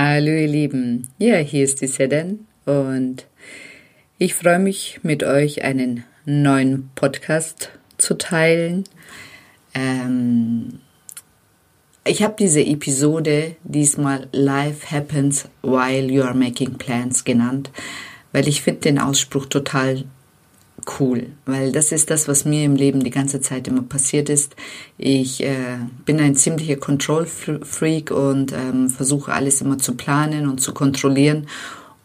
Hallo ihr Lieben, ja, hier ist die Sedan und ich freue mich mit euch einen neuen Podcast zu teilen. Ähm, ich habe diese Episode diesmal Life Happens While You Are Making Plans genannt, weil ich finde den Ausspruch total cool, weil das ist das, was mir im Leben die ganze Zeit immer passiert ist. Ich äh, bin ein ziemlicher Control-Freak und ähm, versuche alles immer zu planen und zu kontrollieren.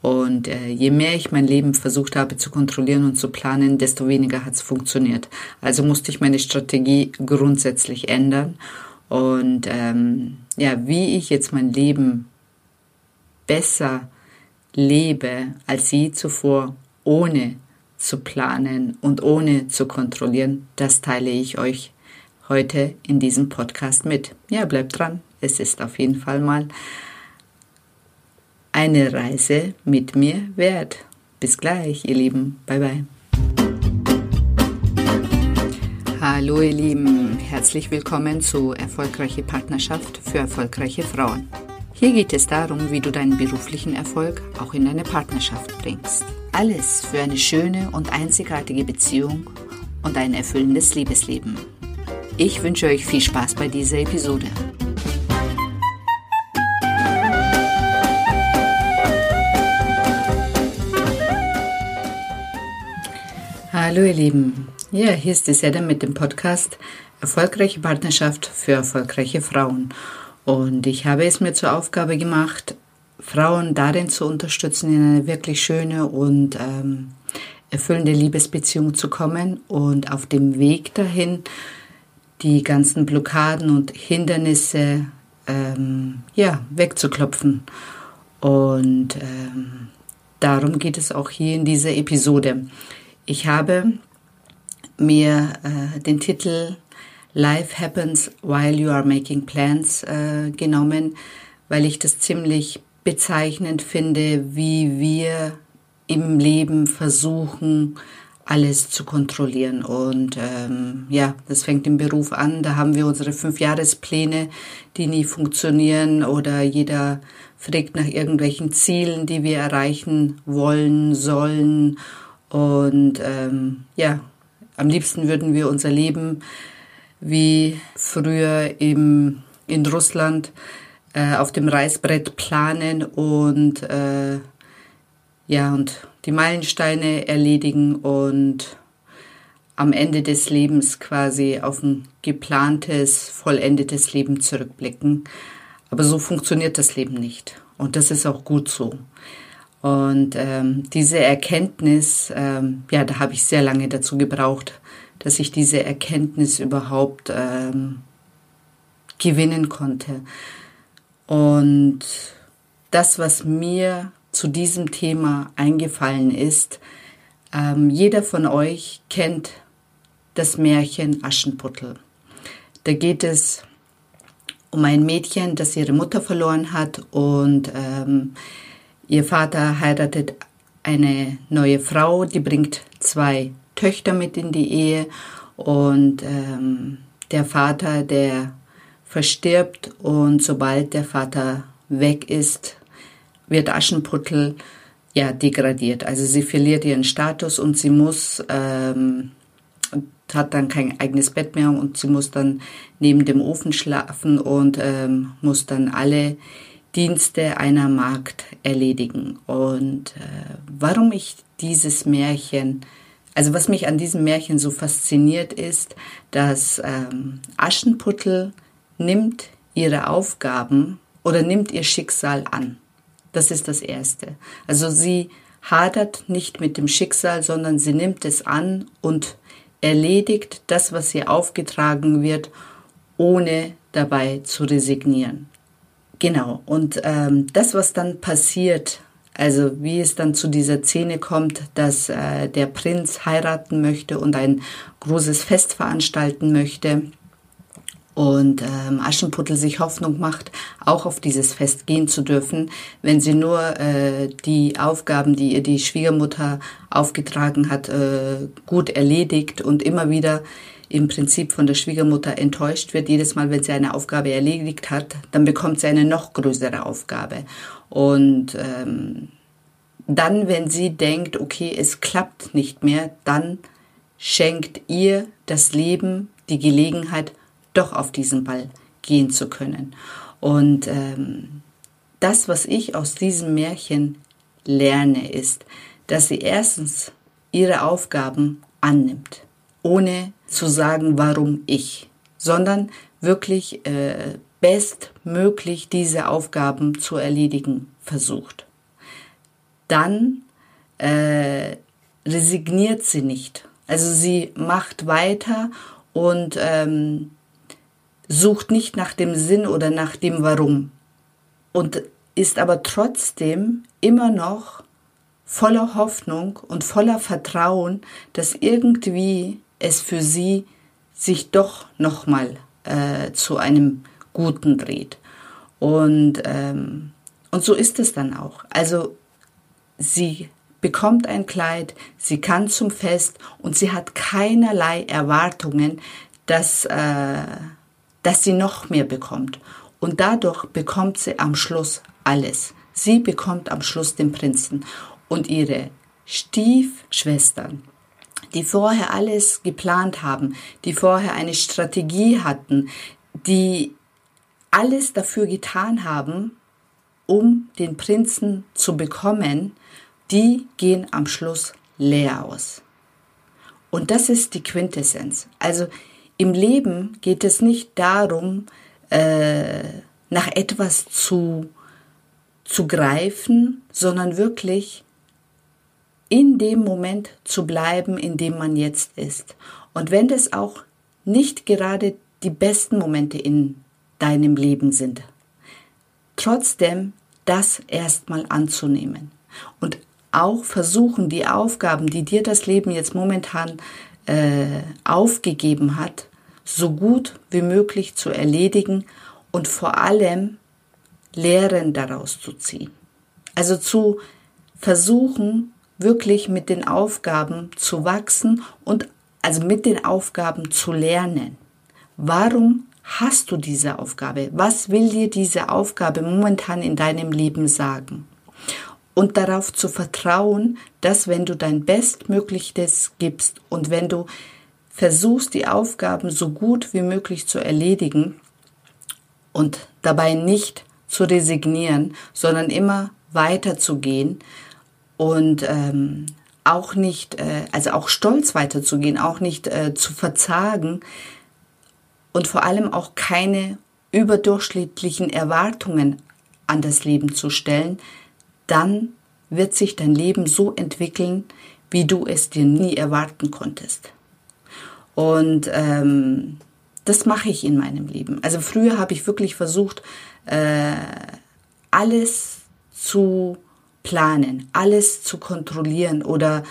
Und äh, je mehr ich mein Leben versucht habe zu kontrollieren und zu planen, desto weniger hat es funktioniert. Also musste ich meine Strategie grundsätzlich ändern. Und ähm, ja, wie ich jetzt mein Leben besser lebe als je zuvor, ohne zu planen und ohne zu kontrollieren, das teile ich euch heute in diesem Podcast mit. Ja, bleibt dran. Es ist auf jeden Fall mal eine Reise mit mir wert. Bis gleich, ihr Lieben. Bye bye. Hallo ihr Lieben, herzlich willkommen zu Erfolgreiche Partnerschaft für erfolgreiche Frauen. Hier geht es darum, wie du deinen beruflichen Erfolg auch in deine Partnerschaft bringst. Alles für eine schöne und einzigartige Beziehung und ein erfüllendes Liebesleben. Ich wünsche euch viel Spaß bei dieser Episode. Hallo ihr Lieben, ja, hier ist die Seda mit dem Podcast Erfolgreiche Partnerschaft für erfolgreiche Frauen. Und ich habe es mir zur Aufgabe gemacht, Frauen darin zu unterstützen, in eine wirklich schöne und ähm, erfüllende Liebesbeziehung zu kommen und auf dem Weg dahin die ganzen Blockaden und Hindernisse ähm, ja, wegzuklopfen. Und ähm, darum geht es auch hier in dieser Episode. Ich habe mir äh, den Titel Life Happens While You Are Making Plans äh, genommen, weil ich das ziemlich bezeichnend finde, wie wir im Leben versuchen, alles zu kontrollieren. Und ähm, ja, das fängt im Beruf an. Da haben wir unsere Fünfjahrespläne, die nie funktionieren oder jeder fragt nach irgendwelchen Zielen, die wir erreichen wollen, sollen. Und ähm, ja, am liebsten würden wir unser Leben wie früher im, in Russland äh, auf dem Reißbrett planen und äh, ja und die Meilensteine erledigen und am Ende des Lebens quasi auf ein geplantes, vollendetes Leben zurückblicken. Aber so funktioniert das Leben nicht. Und das ist auch gut so. Und ähm, diese Erkenntnis, ähm, ja, da habe ich sehr lange dazu gebraucht, dass ich diese Erkenntnis überhaupt ähm, gewinnen konnte. Und das, was mir zu diesem Thema eingefallen ist, ähm, jeder von euch kennt das Märchen Aschenputtel. Da geht es um ein Mädchen, das ihre Mutter verloren hat und ähm, ihr Vater heiratet eine neue Frau, die bringt zwei Töchter mit in die Ehe und ähm, der Vater, der verstirbt und sobald der Vater weg ist, wird Aschenputtel ja degradiert. Also sie verliert ihren Status und sie muss ähm, hat dann kein eigenes Bett mehr und sie muss dann neben dem Ofen schlafen und ähm, muss dann alle Dienste einer Magd erledigen. Und äh, warum ich dieses Märchen also was mich an diesem Märchen so fasziniert ist, dass ähm, Aschenputtel nimmt ihre Aufgaben oder nimmt ihr Schicksal an. Das ist das Erste. Also sie hadert nicht mit dem Schicksal, sondern sie nimmt es an und erledigt das, was ihr aufgetragen wird, ohne dabei zu resignieren. Genau. Und ähm, das, was dann passiert, also wie es dann zu dieser Szene kommt, dass äh, der Prinz heiraten möchte und ein großes Fest veranstalten möchte und ähm, Aschenputtel sich Hoffnung macht, auch auf dieses Fest gehen zu dürfen, wenn sie nur äh, die Aufgaben, die ihr die Schwiegermutter aufgetragen hat, äh, gut erledigt und immer wieder im Prinzip von der Schwiegermutter enttäuscht wird. Jedes Mal, wenn sie eine Aufgabe erledigt hat, dann bekommt sie eine noch größere Aufgabe. Und ähm, dann, wenn sie denkt, okay, es klappt nicht mehr, dann schenkt ihr das Leben die Gelegenheit, doch auf diesen Ball gehen zu können. Und ähm, das, was ich aus diesem Märchen lerne, ist, dass sie erstens ihre Aufgaben annimmt, ohne zu sagen, warum ich, sondern wirklich äh, bestmöglich diese Aufgaben zu erledigen versucht. Dann äh, resigniert sie nicht. Also sie macht weiter und ähm, sucht nicht nach dem Sinn oder nach dem Warum und ist aber trotzdem immer noch voller Hoffnung und voller Vertrauen, dass irgendwie es für sie sich doch nochmal äh, zu einem Guten dreht. Und, ähm, und so ist es dann auch. Also sie bekommt ein Kleid, sie kann zum Fest und sie hat keinerlei Erwartungen, dass, äh, dass sie noch mehr bekommt. Und dadurch bekommt sie am Schluss alles. Sie bekommt am Schluss den Prinzen und ihre Stiefschwestern, die vorher alles geplant haben, die vorher eine Strategie hatten, die alles dafür getan haben, um den Prinzen zu bekommen, die gehen am Schluss leer aus. Und das ist die Quintessenz. Also im Leben geht es nicht darum, äh, nach etwas zu, zu greifen, sondern wirklich in dem Moment zu bleiben, in dem man jetzt ist. Und wenn das auch nicht gerade die besten Momente in deinem Leben sind, trotzdem das erstmal anzunehmen und auch versuchen, die Aufgaben, die dir das Leben jetzt momentan äh, aufgegeben hat, so gut wie möglich zu erledigen und vor allem Lehren daraus zu ziehen. Also zu versuchen, wirklich mit den Aufgaben zu wachsen und also mit den Aufgaben zu lernen. Warum hast du diese Aufgabe? Was will dir diese Aufgabe momentan in deinem Leben sagen? Und darauf zu vertrauen, dass wenn du dein Bestmögliches gibst und wenn du versuchst, die Aufgaben so gut wie möglich zu erledigen und dabei nicht zu resignieren, sondern immer weiterzugehen und ähm, auch nicht, äh, also auch stolz weiterzugehen, auch nicht äh, zu verzagen und vor allem auch keine überdurchschnittlichen Erwartungen an das Leben zu stellen, dann wird sich dein Leben so entwickeln, wie du es dir nie erwarten konntest. Und ähm, das mache ich in meinem Leben. Also früher habe ich wirklich versucht, äh, alles zu planen, alles zu kontrollieren oder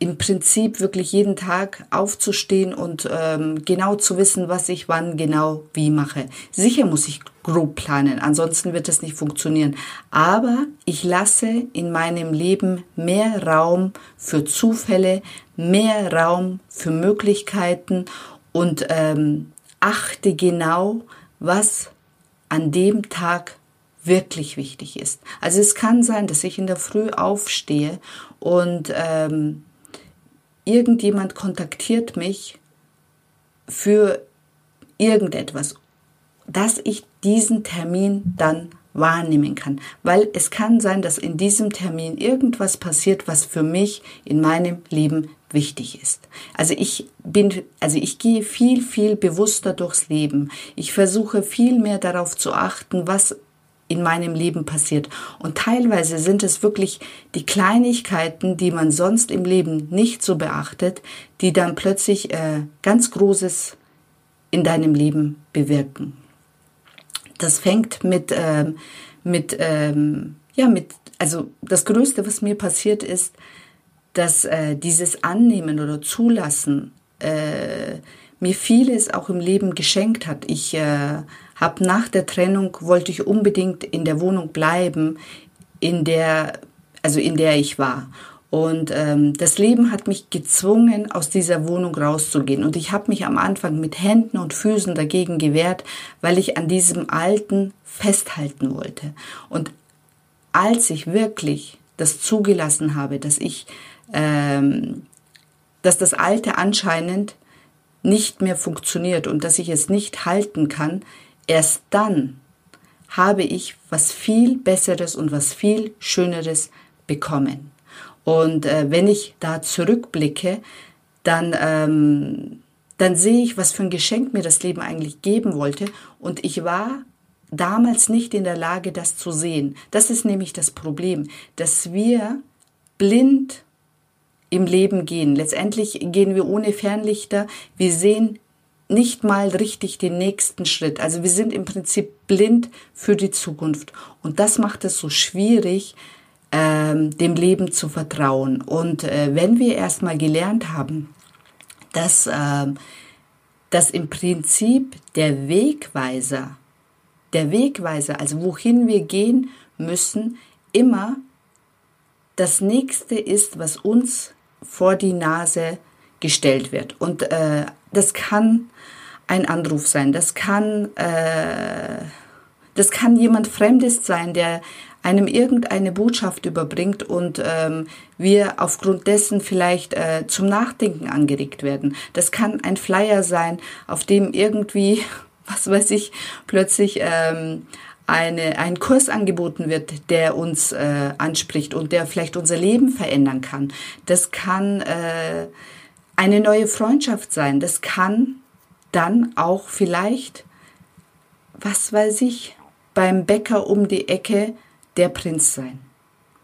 im Prinzip wirklich jeden Tag aufzustehen und ähm, genau zu wissen, was ich wann genau wie mache. Sicher muss ich grob planen, ansonsten wird es nicht funktionieren. Aber ich lasse in meinem Leben mehr Raum für Zufälle, mehr Raum für Möglichkeiten und ähm, achte genau, was an dem Tag wirklich wichtig ist. Also es kann sein, dass ich in der Früh aufstehe und ähm, irgendjemand kontaktiert mich für irgendetwas, dass ich diesen Termin dann wahrnehmen kann. Weil es kann sein, dass in diesem Termin irgendwas passiert, was für mich in meinem Leben wichtig ist. Also ich bin, also ich gehe viel, viel bewusster durchs Leben. Ich versuche viel mehr darauf zu achten, was in meinem Leben passiert. Und teilweise sind es wirklich die Kleinigkeiten, die man sonst im Leben nicht so beachtet, die dann plötzlich äh, ganz Großes in deinem Leben bewirken. Das fängt mit, ähm, mit, ähm, ja, mit, also das Größte, was mir passiert ist, dass äh, dieses Annehmen oder Zulassen äh, mir vieles auch im Leben geschenkt hat. Ich äh, habe nach der Trennung wollte ich unbedingt in der Wohnung bleiben, in der also in der ich war. Und ähm, das Leben hat mich gezwungen, aus dieser Wohnung rauszugehen. Und ich habe mich am Anfang mit Händen und Füßen dagegen gewehrt, weil ich an diesem Alten festhalten wollte. Und als ich wirklich das zugelassen habe, dass ich, ähm, dass das Alte anscheinend nicht mehr funktioniert und dass ich es nicht halten kann, erst dann habe ich was viel Besseres und was viel Schöneres bekommen. Und äh, wenn ich da zurückblicke, dann, ähm, dann sehe ich, was für ein Geschenk mir das Leben eigentlich geben wollte. Und ich war damals nicht in der Lage, das zu sehen. Das ist nämlich das Problem, dass wir blind im Leben gehen. Letztendlich gehen wir ohne Fernlichter. Wir sehen nicht mal richtig den nächsten Schritt. Also wir sind im Prinzip blind für die Zukunft. Und das macht es so schwierig, ähm, dem Leben zu vertrauen. Und äh, wenn wir erstmal gelernt haben, dass, äh, dass im Prinzip der Wegweiser, der Wegweiser, also wohin wir gehen müssen, immer das nächste ist, was uns vor die Nase gestellt wird. Und äh, das kann ein Anruf sein, das kann, äh, das kann jemand Fremdes sein, der einem irgendeine Botschaft überbringt und ähm, wir aufgrund dessen vielleicht äh, zum Nachdenken angeregt werden. Das kann ein Flyer sein, auf dem irgendwie, was weiß ich, plötzlich ähm, eine, ein Kurs angeboten wird, der uns äh, anspricht und der vielleicht unser Leben verändern kann. Das kann äh, eine neue Freundschaft sein. Das kann dann auch vielleicht, was weiß ich, beim Bäcker um die Ecke der Prinz sein,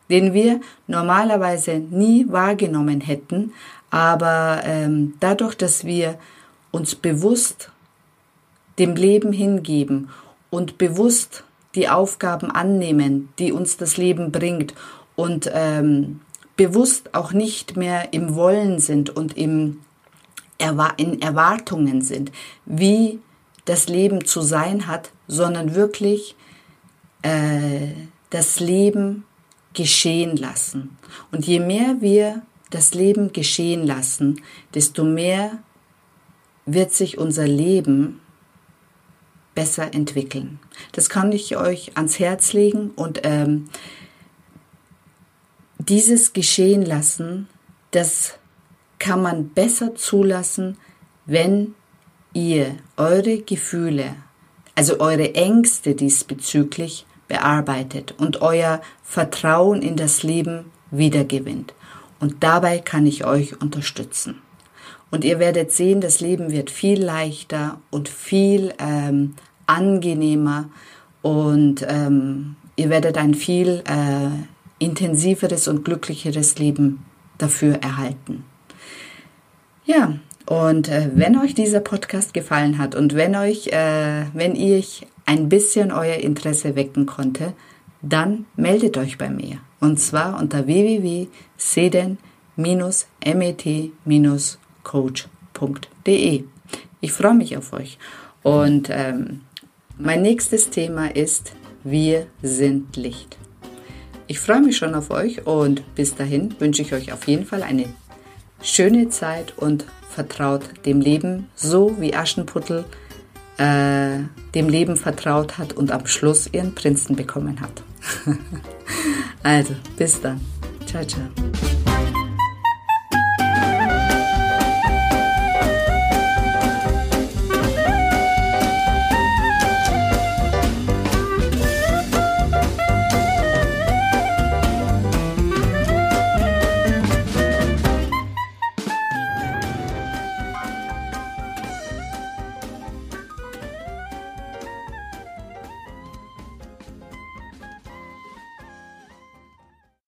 den wir normalerweise nie wahrgenommen hätten, aber ähm, dadurch, dass wir uns bewusst dem Leben hingeben und bewusst die Aufgaben annehmen, die uns das Leben bringt und ähm, bewusst auch nicht mehr im Wollen sind und im in Erwartungen sind, wie das Leben zu sein hat, sondern wirklich äh, das Leben geschehen lassen. Und je mehr wir das Leben geschehen lassen, desto mehr wird sich unser Leben besser entwickeln. Das kann ich euch ans Herz legen und ähm, dieses geschehen lassen, das kann man besser zulassen, wenn ihr eure Gefühle, also eure Ängste diesbezüglich bearbeitet und euer Vertrauen in das Leben wiedergewinnt. Und dabei kann ich euch unterstützen. Und ihr werdet sehen, das Leben wird viel leichter und viel ähm, angenehmer und ähm, ihr werdet ein viel äh, intensiveres und glücklicheres Leben dafür erhalten. Ja, und äh, wenn euch dieser Podcast gefallen hat und wenn euch, äh, wenn ich ein bisschen euer Interesse wecken konnte, dann meldet euch bei mir. Und zwar unter www.seden-met-coach.de. Ich freue mich auf euch. Und ähm, mein nächstes Thema ist, wir sind Licht. Ich freue mich schon auf euch und bis dahin wünsche ich euch auf jeden Fall eine schöne Zeit und vertraut dem Leben so wie Aschenputtel äh, dem Leben vertraut hat und am Schluss ihren Prinzen bekommen hat. also, bis dann. Ciao, ciao.